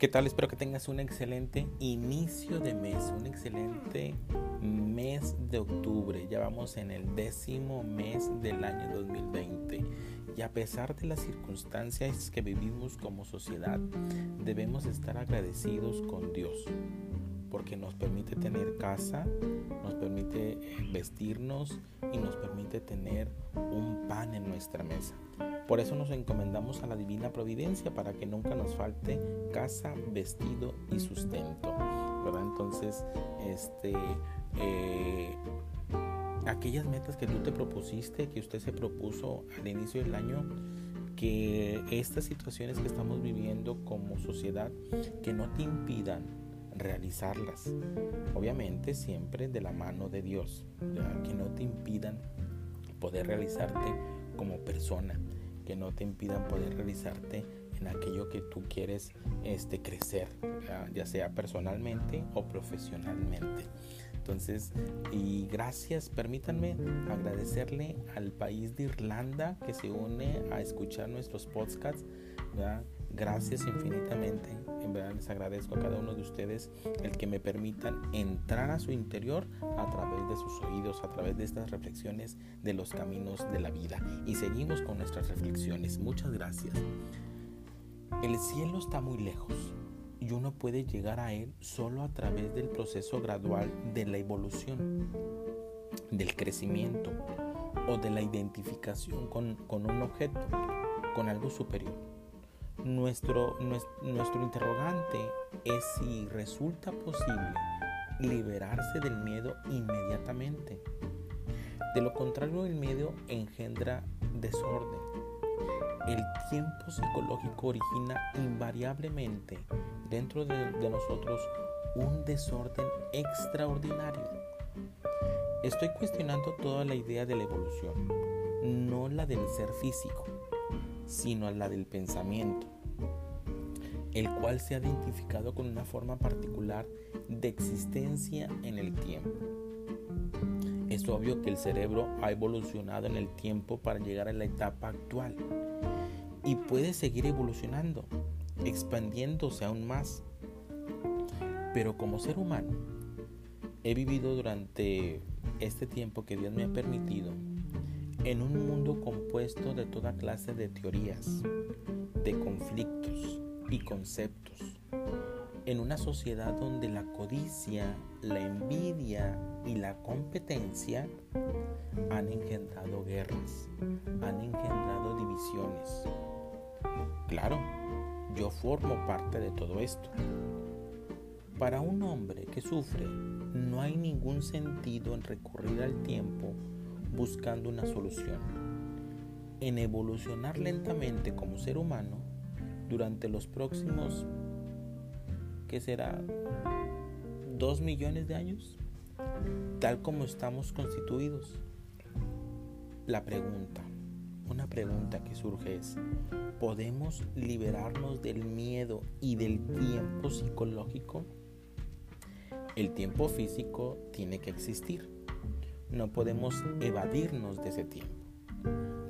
¿Qué tal? Espero que tengas un excelente inicio de mes, un excelente mes de octubre. Ya vamos en el décimo mes del año 2020. Y a pesar de las circunstancias que vivimos como sociedad, debemos estar agradecidos con Dios porque nos permite tener casa, permite vestirnos y nos permite tener un pan en nuestra mesa. Por eso nos encomendamos a la divina providencia para que nunca nos falte casa, vestido y sustento. ¿verdad? Entonces, este, eh, aquellas metas que tú te propusiste, que usted se propuso al inicio del año, que estas situaciones que estamos viviendo como sociedad, que no te impidan realizarlas. Obviamente siempre de la mano de Dios, que no te impidan poder realizarte como persona que no te impidan poder realizarte en aquello que tú quieres este, crecer, ya sea personalmente o profesionalmente. Entonces, y gracias, permítanme agradecerle al país de Irlanda que se une a escuchar nuestros podcasts. Gracias infinitamente. En verdad les agradezco a cada uno de ustedes el que me permitan entrar a su interior a través de sus oídos, a través de estas reflexiones de los caminos de la vida. Y seguimos con nuestras reflexiones. Muchas gracias. El cielo está muy lejos y uno puede llegar a él solo a través del proceso gradual de la evolución, del crecimiento o de la identificación con, con un objeto, con algo superior. Nuestro, nuestro, interrogante es si resulta posible liberarse del miedo inmediatamente. De lo contrario, el miedo engendra desorden. El tiempo psicológico origina invariablemente dentro de, de, nosotros un desorden extraordinario. Estoy cuestionando toda la idea de la evolución, no la del ser físico sino a la del pensamiento, el cual se ha identificado con una forma particular de existencia en el tiempo. Es obvio que el cerebro ha evolucionado en el tiempo para llegar a la etapa actual y puede seguir evolucionando, expandiéndose aún más. Pero como ser humano, he vivido durante este tiempo que Dios me ha permitido en un mundo compuesto de toda clase de teorías, de conflictos y conceptos, en una sociedad donde la codicia, la envidia y la competencia han engendrado guerras, han engendrado divisiones. Claro, yo formo parte de todo esto. Para un hombre que sufre, no hay ningún sentido en recurrir al tiempo buscando una solución. En evolucionar lentamente como ser humano durante los próximos, ¿qué será? ¿Dos millones de años? Tal como estamos constituidos. La pregunta, una pregunta que surge es, ¿podemos liberarnos del miedo y del tiempo psicológico? El tiempo físico tiene que existir no podemos evadirnos de ese tiempo.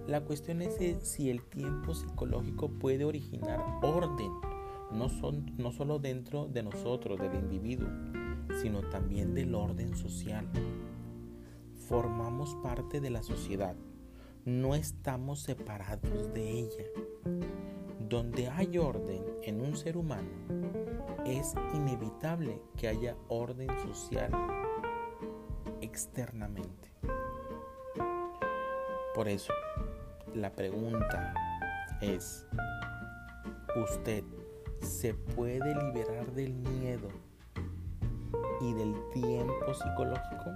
La cuestión es si el tiempo psicológico puede originar orden, no, son, no solo dentro de nosotros, del individuo, sino también del orden social. Formamos parte de la sociedad, no estamos separados de ella. Donde hay orden en un ser humano, es inevitable que haya orden social externamente. Por eso, la pregunta es, ¿usted se puede liberar del miedo y del tiempo psicológico?